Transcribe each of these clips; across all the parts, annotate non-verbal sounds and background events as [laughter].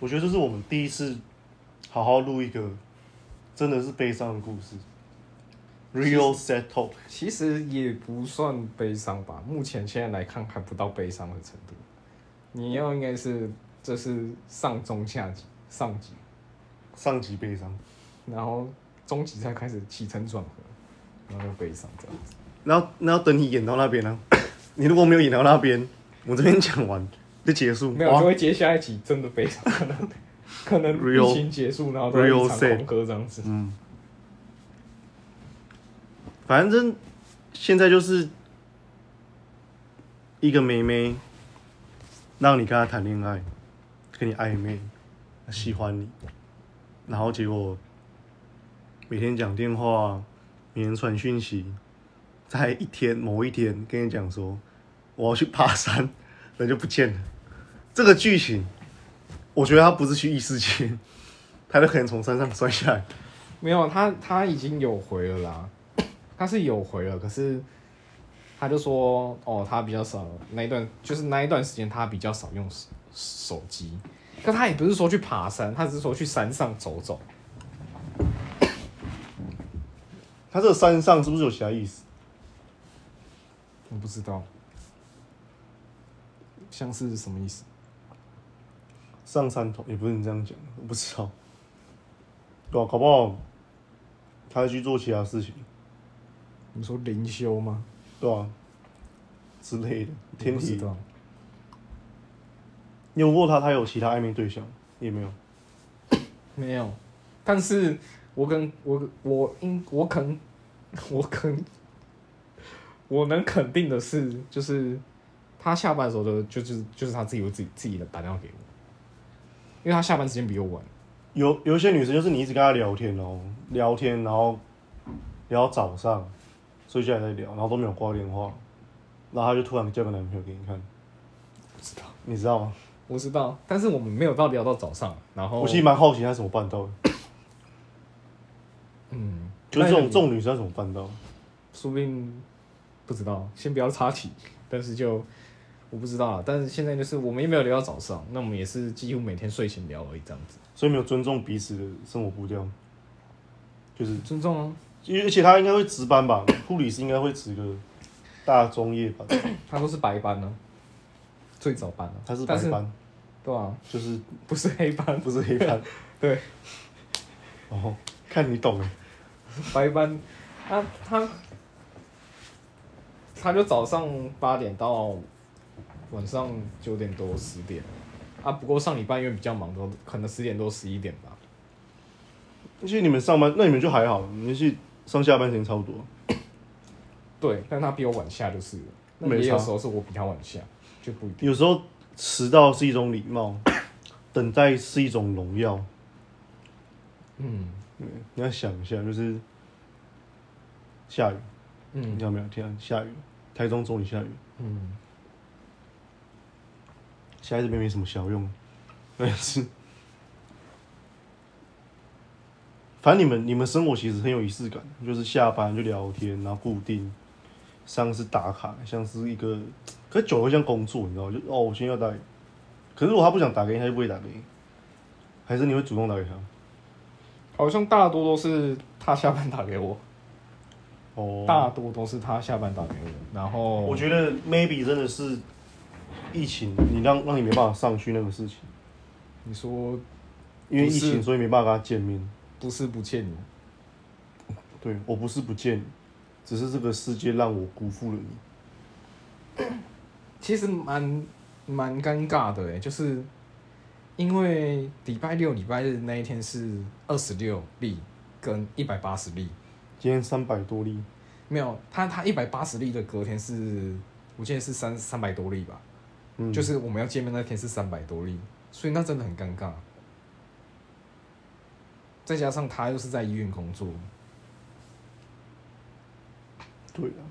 我觉得这是我们第一次好好录一个真的是悲伤的故事，real sad talk。其实也不算悲伤吧，目前现在来看还不到悲伤的程度。你要应该是这是上中下级上级，上级悲伤，然后中级才开始起承转合，然后又悲伤这样子。然后那要等你演到那边呢、[coughs] 你如果没有演到那边，我这边讲完就结束，没有，哇就会接下一集真的非常，可能可能 Real- 疫情结束，然后都一 real 场 sad 狂歌这样子。嗯，反正现在就是一个妹妹，让你跟她谈恋爱，跟你暧昧，她喜欢你，然后结果每天讲电话，每天传讯息，在一天某一天跟你讲说我要去爬山，人就不见了。这个剧情，我觉得他不是去异世界，[laughs] 他就可能从山上摔下来。没有，他他已经有回了啦，他是有回了，可是他就说哦，他比较少那一段，就是那一段时间他比较少用手手机，可他也不是说去爬山，他只是说去山上走走。[coughs] 他这个山上是不是有其他意思？我不知道，像是什么意思？上山头也不是你这样讲，我不知道。对啊，搞不好他去做其他事情，你说灵修吗？对啊之类的。天体，我不知道，你有问过他，他有其他暧昧对象也没有？没有。但是我跟我我应我肯 [laughs] 我肯我能肯定的是，就是他下班的时候的，就是就是他自己会自己自己的打电话给我，因为他下班时间比我晚。有有一些女生就是你一直跟她聊天哦，聊天，然后聊到早上，睡觉还在聊，然后都没有挂电话，然后她就突然叫个男朋友给你看，不知道，你知道吗？我知道，但是我们没有到聊到早上，然后我其实蛮好奇她怎么办到的，[coughs] 嗯，就是这种但这种女生怎么办到的？说不定不知道，先不要插题，但是就我不知道啊。但是现在就是我们也没有聊到早上，那我们也是几乎每天睡前聊而已，这样子。所以没有尊重彼此的生活步调，就是，尊重啊，而且他应该会值班吧？护理师应该会值个大中夜班，他都是白班呢、最早班啊，他是白班，对啊，就是不是黑班，不是黑班。对，哦，看你懂哎，白班，他他他就早上八点到晚上九点多十点，啊，不过上礼拜因为比较忙，都可能十点多十一点吧。其实你们上班，那你们就还好，你们是上下班时间差不多。[coughs] 对，但他比我晚下就是了，那没也有差时候是我比他晚下，就不一定。有时候迟到是一种礼貌，[coughs] 等待是一种荣耀。嗯你要想一下，就是下雨，你嗯看到没有？天啊，下雨，台中终于下雨，嗯，下在这边没什么小用，但是，反正你们你们生活其实很有仪式感，就是下班就聊天，然后固定，像是打卡，像是一个，可是久了会像工作，你知道吗？就哦，我今天要打，可是如果他不想打给你，他就不会打给你，还是你会主动打给他？好像大多都是他下班打给我，哦，大多都是他下班打给我，然后我觉得 maybe 真的是疫情，你让让你没办法上去那个事情，你说因为疫情所以没办法跟他见面。不是不见你，对我不是不见你，只是这个世界让我辜负了你。[coughs] 其实蛮蛮尴尬的哎，就是因为礼拜六、礼拜日那一天是二十六例跟一百八十例，今天三百多例，没有他他一百八十例的隔天是，我记得是三三百多例吧，嗯，就是我们要见面那天是三百多例，所以那真的很尴尬。再加上他又是在医院工作，对啊。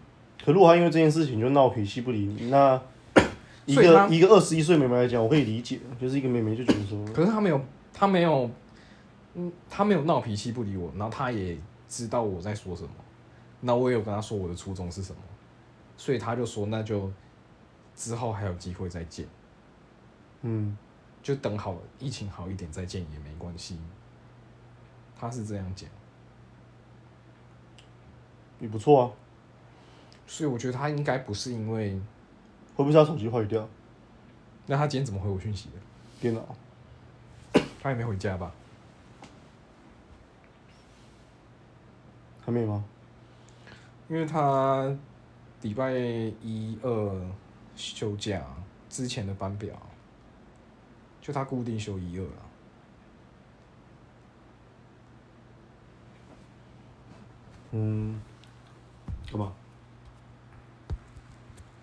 可如果他因为这件事情就闹脾气不理你，那 [coughs] 一个一个二十一岁妹妹来讲，我可以理解，就是一个妹妹就觉得说，可是他没有，他没有，嗯，他没有闹脾气不理我，然后他也知道我在说什么，那我也有跟他说我的初衷是什么，所以他就说那就之后还有机会再见，嗯，就等好疫情好一点再见也没关系。他是这样讲，也不错啊。所以我觉得他应该不是因为，会不会是他手机坏掉？那他今天怎么回我讯息的？电脑？他也没回家吧？还没吗？因为他礼拜一二休假之前的班表，就他固定休一二啊。嗯，干嘛？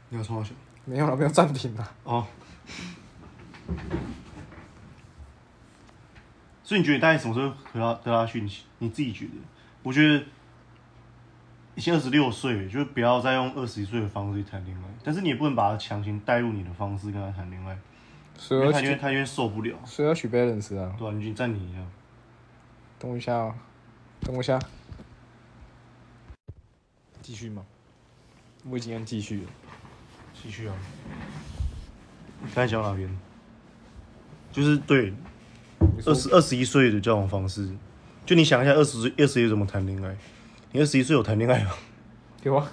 你要冲我想？没有了，没有暂停了。哦。所以你觉得你大概什么时候得到得到讯息？你自己觉得？我觉得，已经二十六岁，就是不要再用二十一岁的方式去谈恋爱。但是你也不能把他强行带入你的方式跟他谈恋爱，所以因为他因为取，他因为受不了。所以要取 balance 啊。对啊，你去暂停一下。等我一下啊，等我一下。继续吗？我已经按继续了。继续啊。你刚才讲到哪边？就是对二十二十一岁的交往方式，就你想一下，二十岁二十一怎么谈恋爱？你二十一岁有谈恋爱吗？有啊，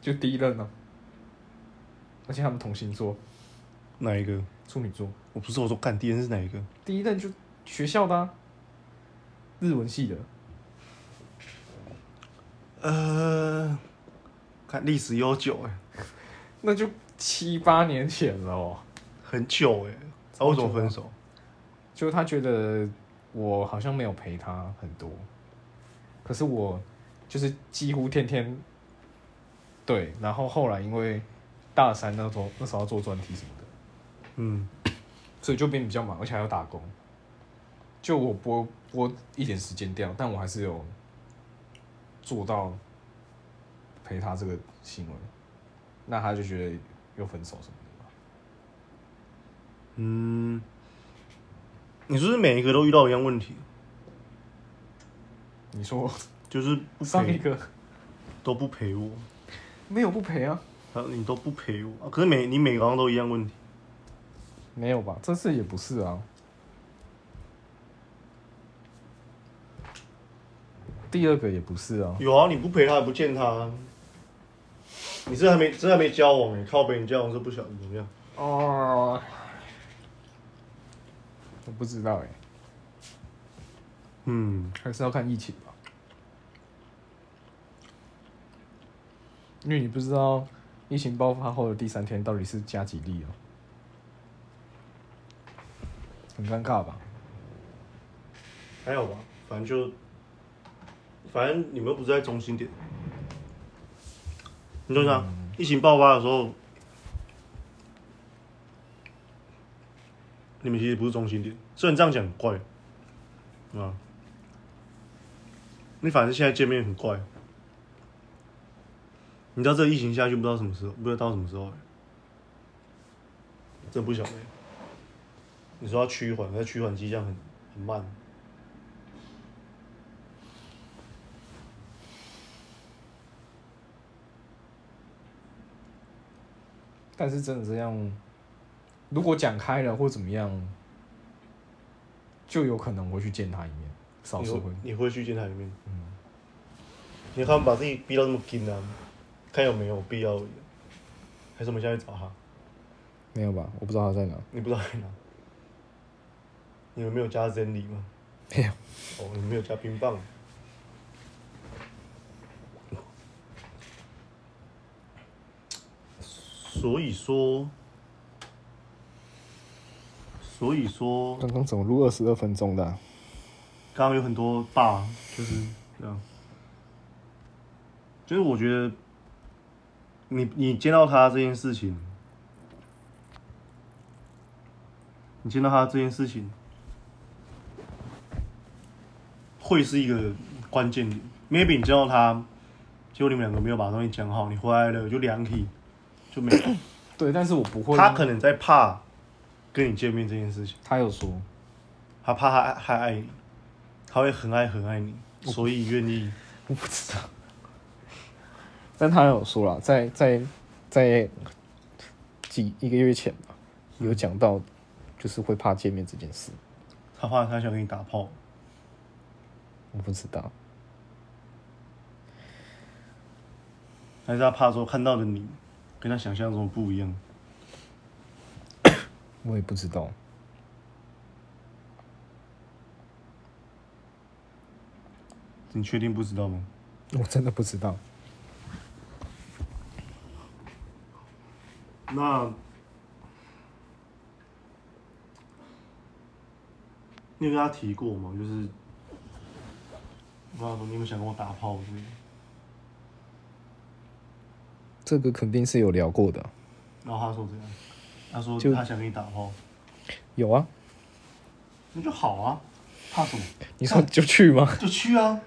就第一任啊，而且他们同星座，哪一个？处女座。我不是我说干第一任是哪一个？第一任就学校的、啊，日文系的。呃，看历史悠久哎、[laughs] 那就七八年前了哦。很久哎、他、为什么分手？就他觉得我好像没有陪他很多，可是我就是几乎天天对，然后后来因为大三那时候那时候要做专题什么的，嗯，所以就变得比较忙，而且还要打工。就我拨拨一点时间掉，但我还是有做到陪他这个行为，那他就觉得又分手什么的吧。嗯，你是不是每一个都遇到一样问题？你说就是不陪，上一个都不陪我，没有不陪啊？啊你都不陪我，啊可是每你每个人都一样问题。没有吧？这次也不是啊。第二个也不是啊。有啊，你不陪他，也不见他，你这还没这还没交往哎，靠别人交往是不晓得怎么样。哦，我不知道哎、嗯，还是要看疫情吧。因为你不知道疫情爆发后的第三天到底是加几例哦、很尴尬吧？还好吧，反正就，反正你们又不是在中心点。你懂不懂？疫情爆发的时候，你们其实不是中心点。虽然这样讲很怪，啊，你反正现在见面很怪。你知道这个疫情下去不知道什么时候，不知道到什么时候、欸，真不晓得。你说要趋缓，那趋缓迹象很很慢。但是真的这样，如果讲开了或怎么样，就有可能会去见他一面，少你数会。你会去见他一面？嗯。你看把自己逼到那么紧啊，看有没有必要。还是我们现在去找他？没有吧？我不知道他在哪。你不知道在哪？你们没有加 Zenly 吗？没有。哦，你们没有加冰棒。所以说，所以说，刚刚怎么录二十二分钟的啊、刚刚有很多爸就是这样，就是我觉得你你见到他这件事情，你见到他这件事情，会是一个关键点。maybe 你见到他，结果你们两个没有把东西讲好，你回来了就凉体，就没有。对，但是我不会。他可能在怕跟你见面这件事情。他有说，他怕他还爱你，他会很爱很爱你，所以愿意。我不知道。但他有说了，在在在几一个月前吧，有讲到，就就是会怕见面这件事。他怕他想跟你打炮，我不知道，还是他怕说看到的你跟他想象中不一样？[coughs] 我也不知道。你确定不知道吗？我真的不知道。那，你有跟他提过吗？就是，我跟他说你有没有想跟我打炮之类的？这个肯定是有聊过的。然后他说怎样？他说就他想跟你打炮，有啊，那就好啊，怕什么？你说就去吗？[laughs] 就去啊！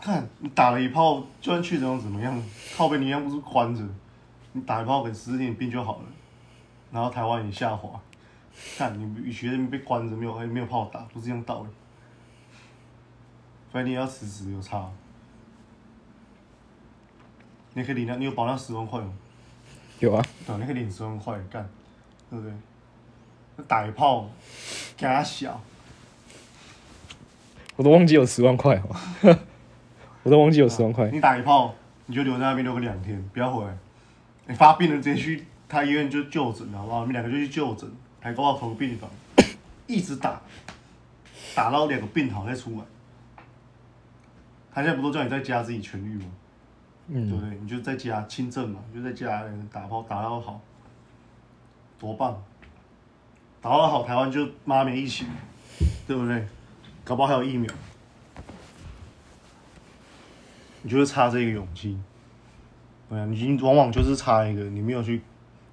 看你打了一炮，就算去怎样怎么样，靠背你一样不是宽着，你打一炮给死点兵就好了。然后台湾也下滑，看你与其在那边被关着没有哎没有炮打，不是这样道理。反正你要辞职有差，你可以领那，你有保那十万块吗？有啊，对，你可以领十万块干，对不对？那打一炮，给他小，我都忘记有十万块哦，[laughs] 我都忘记有十万块。你打一炮，你就留在那边留个两天，不要回来。你发病了直接去他医院就就诊，好不好？你们两个就去就诊，还搞到同个病房，一直打，打到两个病好再出来。他现在不都叫你在家自己痊愈吗？对不嗯，对？你就在家轻症嘛，就在家打炮打到好，多棒！打到好，台湾就妈没疫情，对不对？搞不好还有疫苗，你就是差这个勇气。对啊，你往往就是差一个，你没有去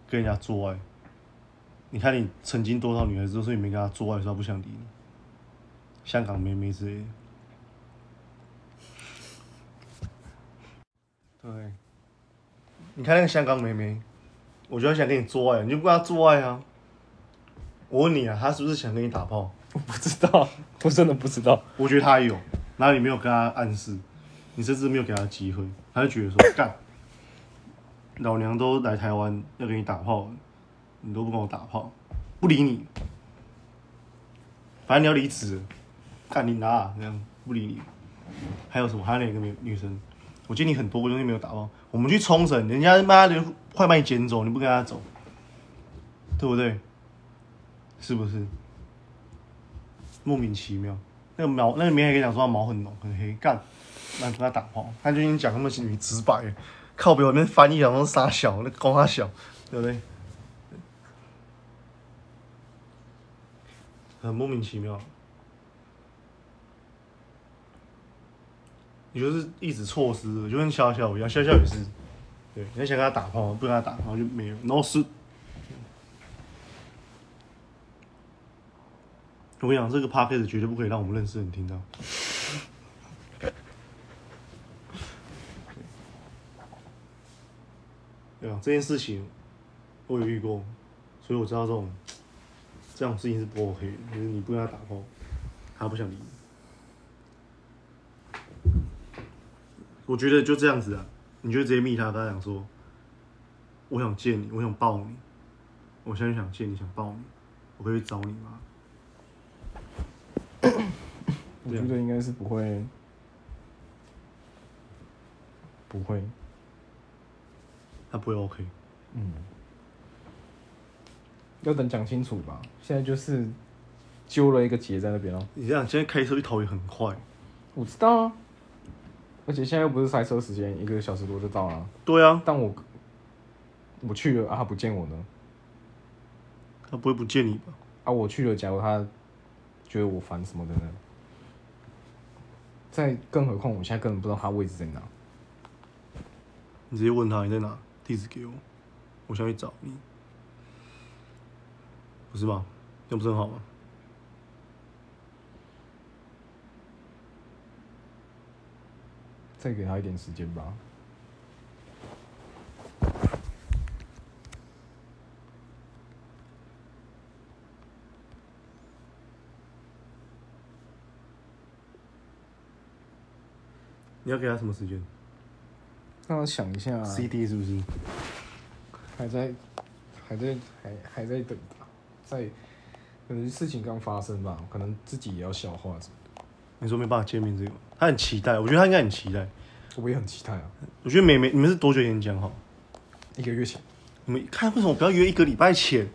跟人家做爱。你看你曾经多少女孩子都是你没跟她做爱，说她不想理你，香港妹妹之类的。对，你看那个香港妹妹，我就想跟你做爱，你就不跟她做爱啊。我问你啊，她是不是想跟你打炮？我 [laughs] 不知道，我真的不知道。我觉得她有，然后你没有跟她暗示，你甚至没有给她机会，她就觉得说干，老娘都来台湾要给你打炮，你都不跟我打炮，不理你，反正你要离职，干你拿这样不理你。还有什么？还有哪个女女生？我见你很多个东西没有打炮，我们去冲绳，人家妈的快把你捡走，你不跟他走，对不对？是不是？莫名其妙，那个毛，那个棉还跟你讲说他毛很浓很黑，干，那跟他打炮，他就已经讲那么心里直白，靠北我那边翻译讲说傻小，那光他小，对不对？很莫名其妙。你就是一直错失，就跟笑笑一样，笑笑也是，对，你想跟他打炮，不跟他打，炮就没有，no 是。我跟你讲，这个 p a c k a g e 绝对不可以让我们认识的人听到。对啊，这件事情我有遇过，所以我知道这种 [tsk] 这种事情是不 OK 的，就是你不跟他打炮，他不想理你。我觉得就这样子啊，你就直接密他，跟他讲说，我想见你，我想抱你，我现在想见你，想抱你，我可以去找你吗？我觉得应该是不会，不会。他不会 OK。嗯，要等讲清楚吧。现在就是揪了一个结在那边哦。你这样现在开车去桃园很快，我知道啊，而且现在又不是塞车时间，一个小时多就到了。对啊，但我我去了啊，他不见我呢。他不会不见你吧？啊，我去了，假如他觉得我烦什么的呢？再更何况我现在根本不知道他位置在哪。你直接问他你在哪，地址给我，我想去找你，不是吧？这样不是很好吗？再给他一点时间吧。你要给他什么时间让我想一下、啊，？CD 是不是？还在，还在，还还在等吧，再可能事情刚发生吧，可能自己也要消化什么的。你说没办法见面这个，他很期待，我觉得他应该很期待。我也很期待啊，我觉得美美，你们是多久以前讲好？一个月前，你们看为什么不要约一个礼拜前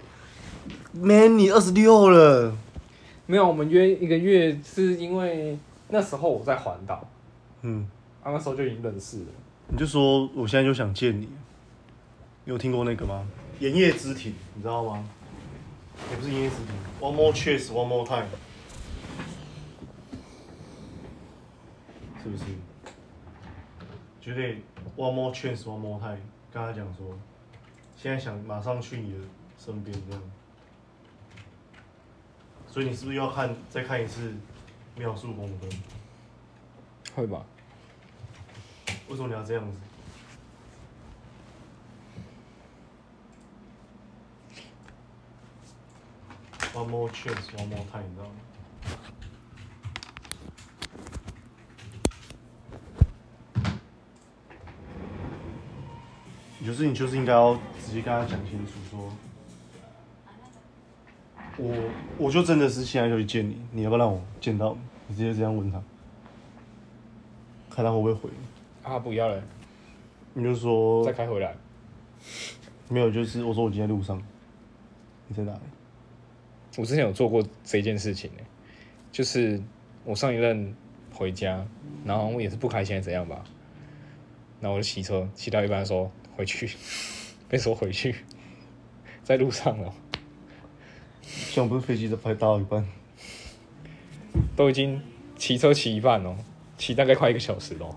？Man，你二十六了，没有，我们约一个月是因为那时候我在环岛，嗯，啊，那时候就已经认识了。你就说我现在就想见你。你有听过那个吗？炎夜之庭，你知道吗？也不是炎夜之庭，One more chance, one more time，是不是？绝对 One more chance, one more time，跟他讲说，现在想马上去你的身边这样。所以你是不是要看再看一次秒速红灯？会吧？为什么你要这样子？One more chance, one more time，你知道吗？有事你就是应该要直接跟他讲清楚说，我我就真的是现在就去见你，你要不要让我见到你？你直接这样问他，看他会不会回。啊，不要了，你就说再开回来。没有，就是我说我今天在路上，你在哪里？我之前有做过这件事情呢、就是我上一任回家，然后我也是不开心还是怎样吧，然后我就骑车骑到一半说回去，[laughs] 被说回去，在路上了，像不是飞机都快到一半，都已经骑车骑一半哦，骑大概快一个小时咯。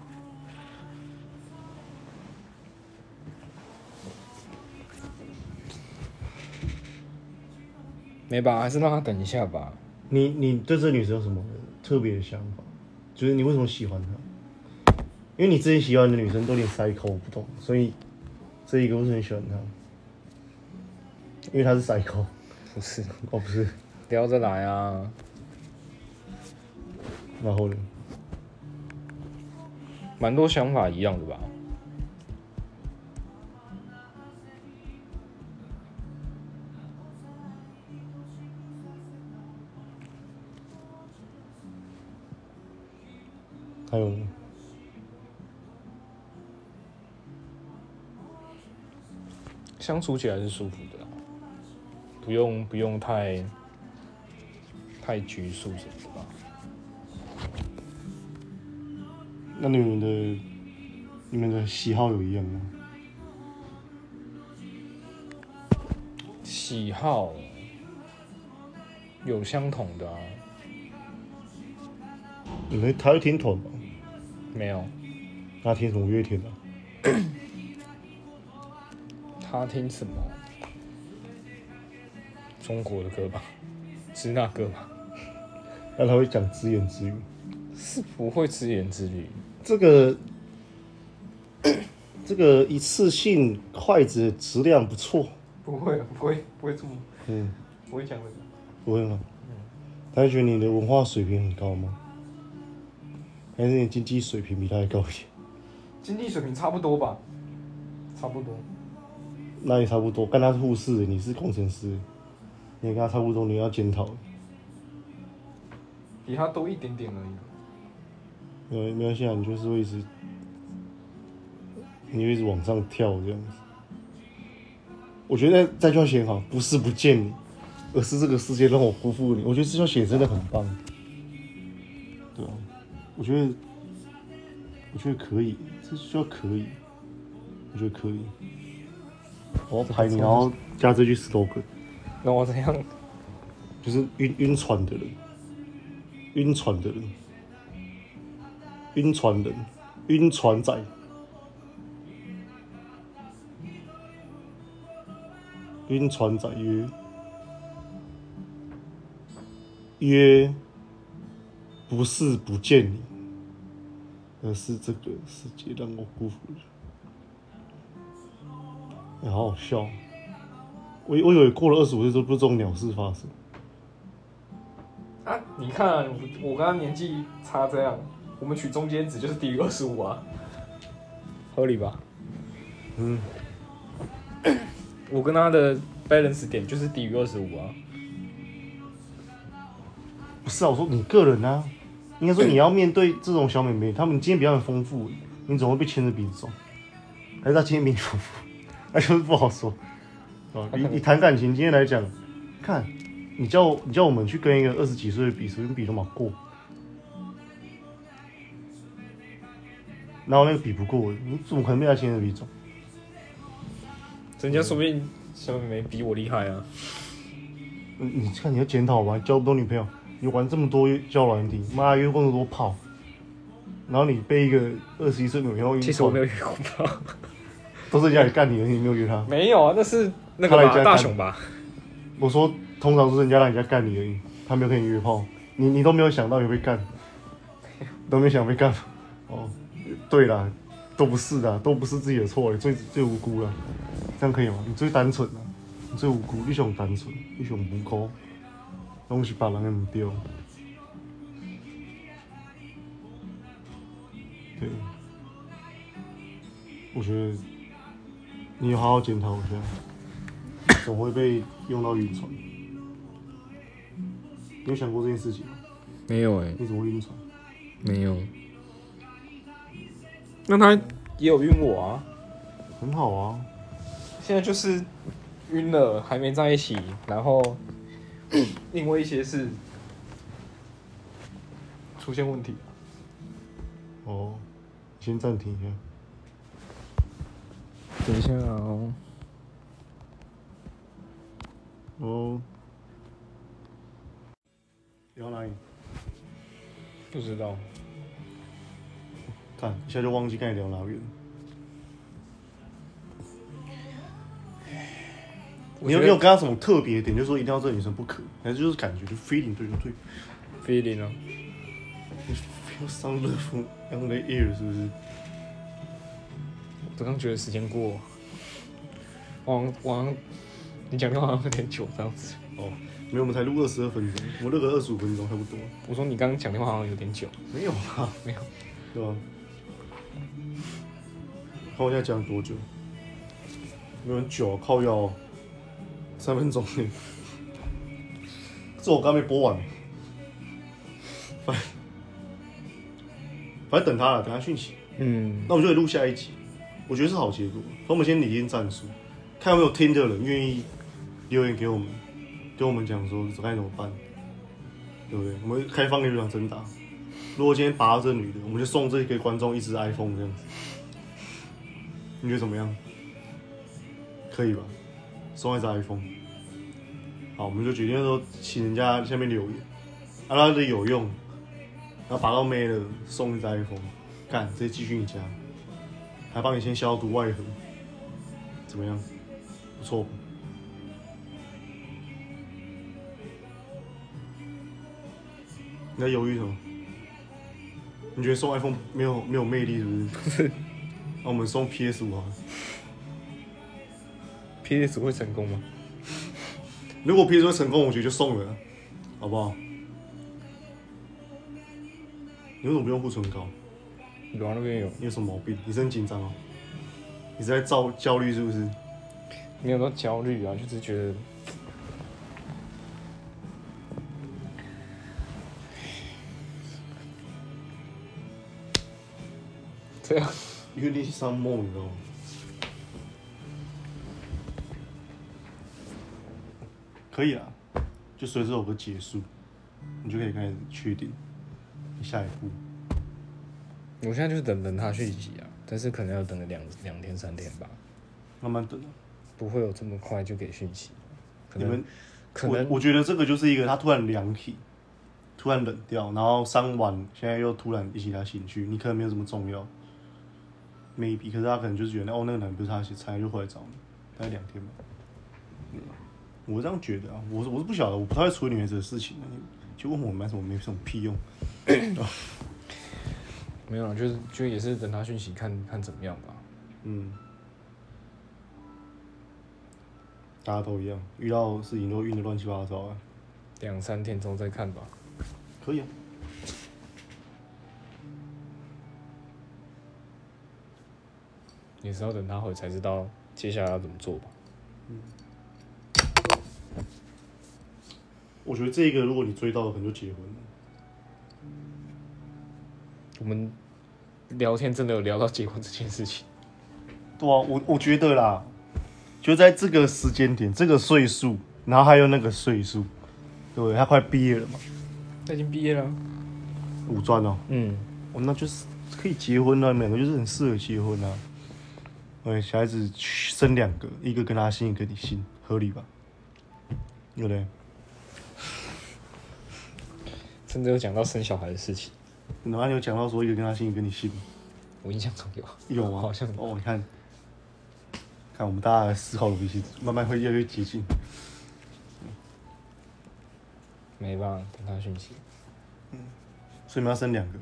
没吧，还是让他等一下吧。你你对这个女生有什么特别的想法？就是你为什么喜欢她？因为你之前喜欢的女生都有点塞口，我不懂，所以这一个为什么喜欢她？因为她是塞口，不是，哦不是，聊着来啊。然后呢？蛮多想法一样的吧。还有呢？相处起来是舒服的啦，不用不用太太拘束什么的吧。那你们的你们的喜好有一样吗？喜好有相同的啊，你们他会听团吗？没有。他听什么乐天啊？[coughs] 他听什么？中国的歌吧，支那歌吧，那他会讲自言自语。是不会自言自语。这个 [coughs] 这个一次性筷子质量不错，不会，不会，不会这么，嗯，不会讲这个。不会吗？嗯他会觉得你的文化水平很高吗？还是你经济水平比他还高一点？经济水平差不多吧，差不多。那也差不多，跟他是护士，你是工程师，你跟他差不多，你要检讨。比他多一点点而已。没有没关系啊，你就是会一直，你会一直往上跳这样子。我觉得这句话写得好，不是不见你，而是这个世界让我辜负你。我觉得这句话写真的很棒，对啊，我觉得，我觉得可以，这需要可以，我觉得可以。我要拍你，然后加这句 slogan，那我怎样？就是晕晕船的人，晕船的人，晕船人，晕船仔，晕船仔约。约，不是不见你，而是这个世界让我辜负了。哎、好好笑！我我以为过了二十五岁都不是这种鸟事发生。啊，你看啊，我我跟他年纪差这样，我们取中间值就是低于二十五啊，合理吧？嗯，我跟他的 balance 点就是低于二十五啊。不是啊，我说你个人啊，应该说你要面对这种小妹妹，她们经验比较很丰富，你总会被牵着鼻子走，还是她经验比你丰富，那就是不好说。哦，你你谈感情，今天来讲，看你叫你叫我们去跟一个二十几岁的比，随便比都嘛过，然后那个比不过，你怎么可能被他牵着鼻子走？人家说不定小妹妹比我厉害啊。你你看你要检讨吧，交不到女朋友，你玩这么多交友软体，妈约过那么多炮，然后你被一个二十一岁女朋友其实我没有约过炮，都是人家里干你的，你没有约她。没有啊，那是那个大雄吧？我说通常都是人家让人家干你而已，他没有跟你约炮，你你都没有想到你会被干，都没有想被干。哦，对啦，都不是的，都不是自己的错，你最最无辜了，这样可以吗？你最单纯了，你最无辜，你上单纯，你上无辜，拢是别人的唔对。对，我觉得你有好好检讨一下。总会被用到晕船。你有想过这件事情吗？没有哎、你怎么会晕船？没有。那他也有晕我啊，很好啊，现在就是晕了，还没在一起，然后因为一些事出现问题。哦，先暂停一下。等一下哦，哦，聊哪里？不知道。看一下就忘记跟你聊哪边。你有没有跟他什么特别点，就是说一定要这个女生不可，还是就是感觉就 feeling 对就对 feeling 啊？，feel some love on the air 是不是？我刚觉得时间过，我好像我好像你讲电话好像有点久这样子。哦，没有，我们才录二十二分钟，我们录个二十五分钟差不多。我说你刚刚讲电话好像有点久，没有啊，没有。对吧？看我现在讲多久？没有很久、啊，靠腰、哦，三分钟内。这我刚没播完，反反正等他了，等他讯息。嗯，那我们就得录下一集，我觉得是好结果。所以我们先理清战术，看有没有听的人愿意留言给我们，跟我们讲说该怎么办，对不对？我们开放给场征答。如果今天拔到这女的，我们就送这个观众一只 iPhone 这样子，你觉得怎么样？可以吧？送一只 iPhone。好，我们就决定说，请人家下面留言，啊，他的有用，然后拔到妹了，送一只 iPhone，干，直接继续你家，还帮你先消毒外盒，怎么样？不错。你在犹豫什么？你觉得送 iPhone 没有没有魅力是不是？不是。那我们送 PS 五啊。PS 会成功吗？[laughs] 如果 PS 会成功，我觉得就送了，好不好？你为什么不用护唇膏？有啊，那边有，你有什么毛病？你是很紧张哦？你是在焦焦虑是不是？没有到焦虑啊，就是觉得 [laughs] 这样 [laughs] 因为你是上梦，你知道吗？可以啊，就随着这首歌结束，你就可以开始确定你下一步。我现在就是等等他续集啊，但是可能要等个两两天三天吧，慢慢等啊。不会有这么快就给讯息。可能你们，可能我我觉得这个就是一个他突然凉体，突然冷掉，然后伤完，现在又突然一起他兴趣，你可能没有这么重要，maybe，可是他可能就是觉得哦，那个男不是他才就回来找你，大概两天吧。对吧我这样觉得啊，我是我是不晓得，我不太会处理女孩子的事情的，就问我买什么没什么屁用。[coughs] 没有啊，就是就也是等他讯息看看怎么样吧。嗯，大家都一样，遇到事情都晕的乱七八糟啊，两三天之后再看吧。可以啊。也是要等他回才知道接下来要怎么做吧。我觉得这个如果你追到了，可能就结婚了。我们聊天真的有聊到结婚这件事情，对啊，我我觉得啦，就在这个时间点、这个岁数，然后还有那个岁数，对？他快毕业了嘛，他已经毕业了。五专哦，嗯，哦，那就是可以结婚了，你们两个就是很适合结婚啊。哎，小孩子生两个，一个跟他姓，一个你姓，合理吧？对不对？甚至有讲到生小孩的事情，你有讲到说一个跟他姓，一个跟你姓，我印象中有。有啊，好像哦，你看，看我们大家的思考逻辑慢慢会越来越接近。没办法，等他讯息，所以我们要生两个，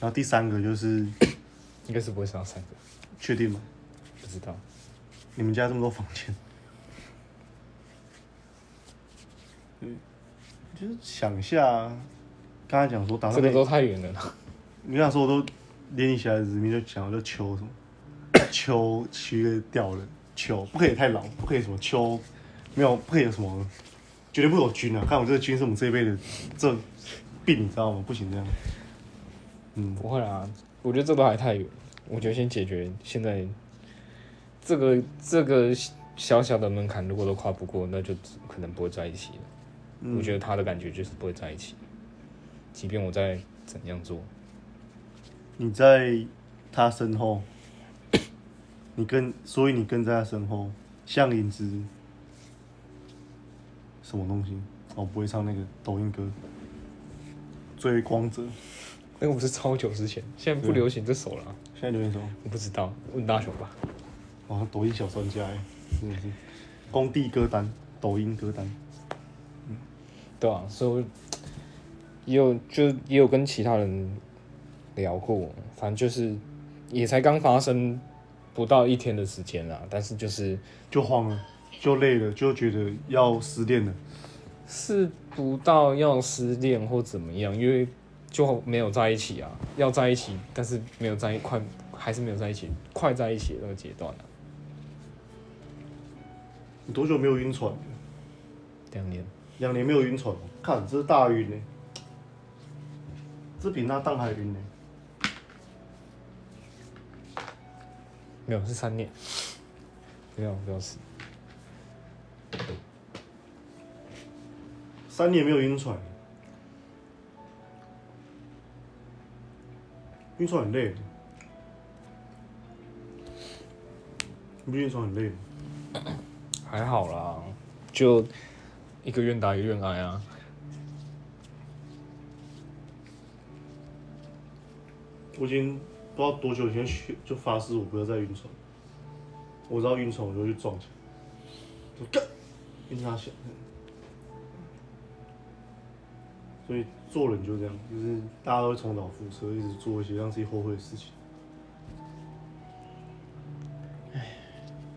然后第三个就是 [coughs] 应该是不会生到三个，确定吗？不知道。你们家这么多房间，嗯，就是想一下，刚才讲说打这个都太远了啦。你想说我都连你小孩子名就讲叫秋什么，[coughs] 秋取一个吊人秋，不可以太老，不可以什么秋，没有不可以有什么，绝对不会有菌啊！看我这个菌是我们这一辈的这病，你知道吗？不行这样。嗯，不会啦，我觉得这都还太远。我觉得先解决现在这个这个小小的门槛，如果都跨不过，那就可能不会在一起了。嗯我觉得他的感觉就是不会在一起，即便我在怎样做，你在他身后，[coughs] 你跟所以你跟在他身后，像影子，什么东西？我，不会唱那个抖音歌，追光者，那个不是超久之前，现在不流行这首了啊，现在流行什么？我不知道，问大雄吧。哇，抖音小专家哎，真的是工地歌单，抖音歌单。嗯对啊，所以我也有就也有跟其他人聊过，反正就是也才刚发生不到一天的时间啦，但是就是就慌了，就累了，就觉得要失恋了。是不到要失恋或怎么样，因为就没有在一起啊，要在一起，但是没有在一快，还是没有在一起，快在一起的那个阶段啊，你多久没有晕船？两年，两年没有晕船，看这是大晕呢、这比那当还晕呢、没有是三年，没有不要死，三年没有晕船，晕船很累。你不晕船很累。吗？还好啦，就一个愿打一个愿挨啊，我已经不知道多久以前学就发誓我不要再晕船。我知道晕船我就会去撞墙，就干晕他想。所以做人就这样，就是大家都会重蹈覆辙，一直做一些让自己后悔的事情。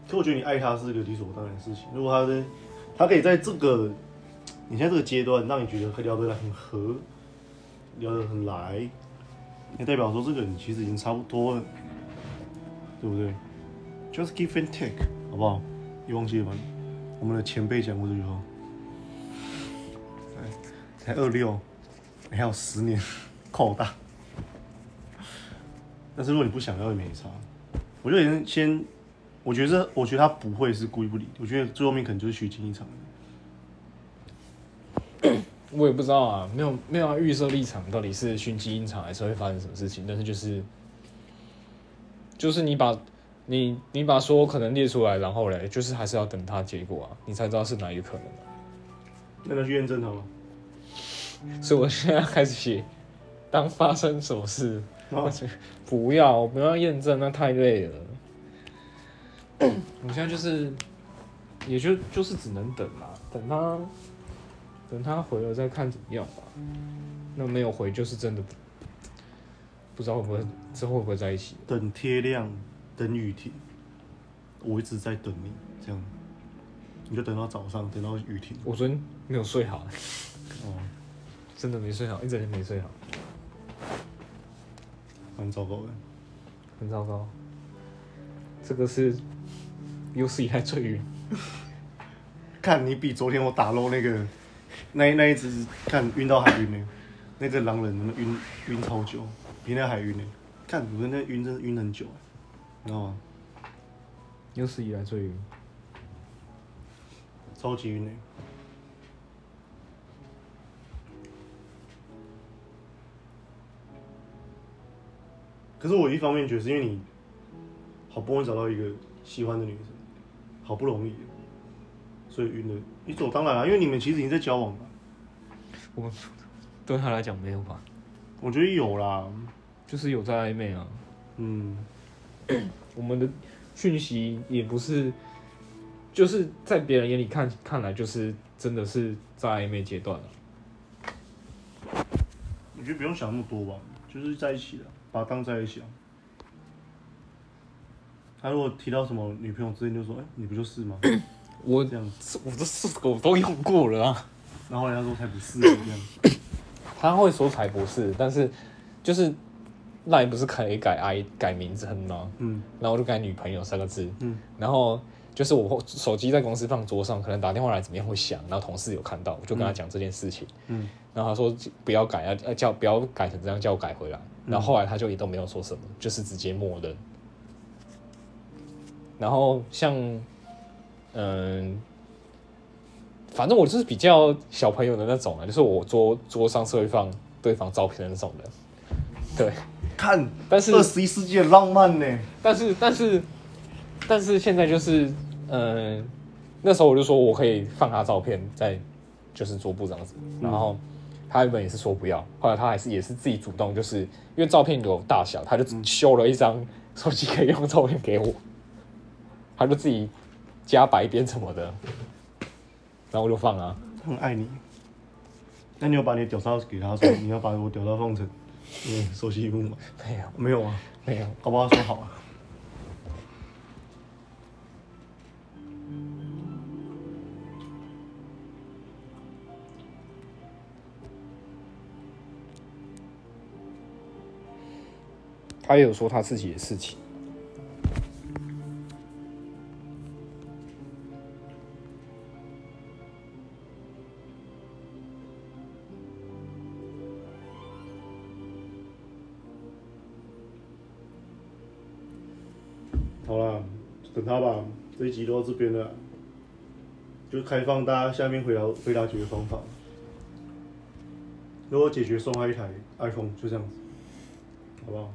可我觉得你爱他是一个理所当然的事情。如果他的他可以在这个你现在这个阶段让你觉得可以聊得来很合，聊得很来，也代表说这个人其实已经差不多了，对不对？Just give and take，好不好？你忘记了吗？我们的前辈讲过这句话。才才二六，你还有十年扣大。但是如果你不想要，也没差。我觉得先先，我觉得我觉得他不会是故意不理，我觉得最后面可能就是虚惊一场。我也不知道啊，没有没有要预设立场，到底是寻机应场还是会发生什么事情？但是就是就是你把你你把所有可能列出来，然后嘞，就是还是要等它结果啊，你才知道是哪一个可能啊。那他去验证它吗？所以我现在开始写，当发生什么事，不要不要验证，那太累了。[coughs] 我现在就是，也就就是只能等啦，等他等他回了再看怎么样吧。那没有回就是真的不不知道会不会之后会不会在一起。等天亮，等雨停，我一直在等你，这样，你就等到早上，等到雨停。我昨天没有睡好，哦，真的没睡好，一整天没睡好，很糟糕的。很糟糕。这个是有史以来最晕。[laughs] 看你比昨天我打漏那个那那一只看晕到海晕呢，那只狼人晕晕超久，比那海晕呢。看我跟那晕真的晕很久，你知道吗？有史以来最晕。超级晕呢。可是我一方面觉得是因为你好不容易找到一个喜欢的女生，好不容易，所以晕的。你走当然啊，因为你们其实已经在交往了。我对他来讲没有吧？我觉得有啦，就是有在暧昧啊。嗯，我们的讯息也不是，就是在别人眼里看看来，就是真的是在暧昧阶段了。我觉得不用想那么多吧，就是在一起了，把它当在一起啊。他如果提到什么女朋友之类，就说：“哎、你不就是吗我这样子。我这四个我都用过了啊。”然后人家说才不是这样。他会说才不是，但是就是赖不是可以改 i 改名称吗？嗯然后我就改女朋友三个字，嗯然后就是我手机在公司放桌上，可能打电话来怎么样会响，然后同事有看到，我就跟他讲这件事情，嗯然后他说不要改，要要叫不要改成这样，叫我改回来。然后后来他就也都没有说什么，就是直接默认。然后像，嗯，反正我就是比较小朋友的那种啊，就是我桌桌上是会放对方照片的那种人。对，看，但是二十一世纪的浪漫呢。但是但是但是现在就是，嗯、那时候我就说我可以放他照片在就是桌布这样子，然后他原本也是说不要，后来他还是也是自己主动，就是因为照片有大小，他就修了一张手机可以用照片给我，他就自己加白边什么的，然后我就放啊，他很爱你。那你有把你的屌照给他说，你要把我屌照放成嗯手机屏幕吗？没有没有啊，没有，搞不好他说好啊。他也有说他自己的事情。等他吧，这一集到这边了，就开放大家下面回答回答解决方法。如果解决送他一台 iPhone，就这样子，好不好？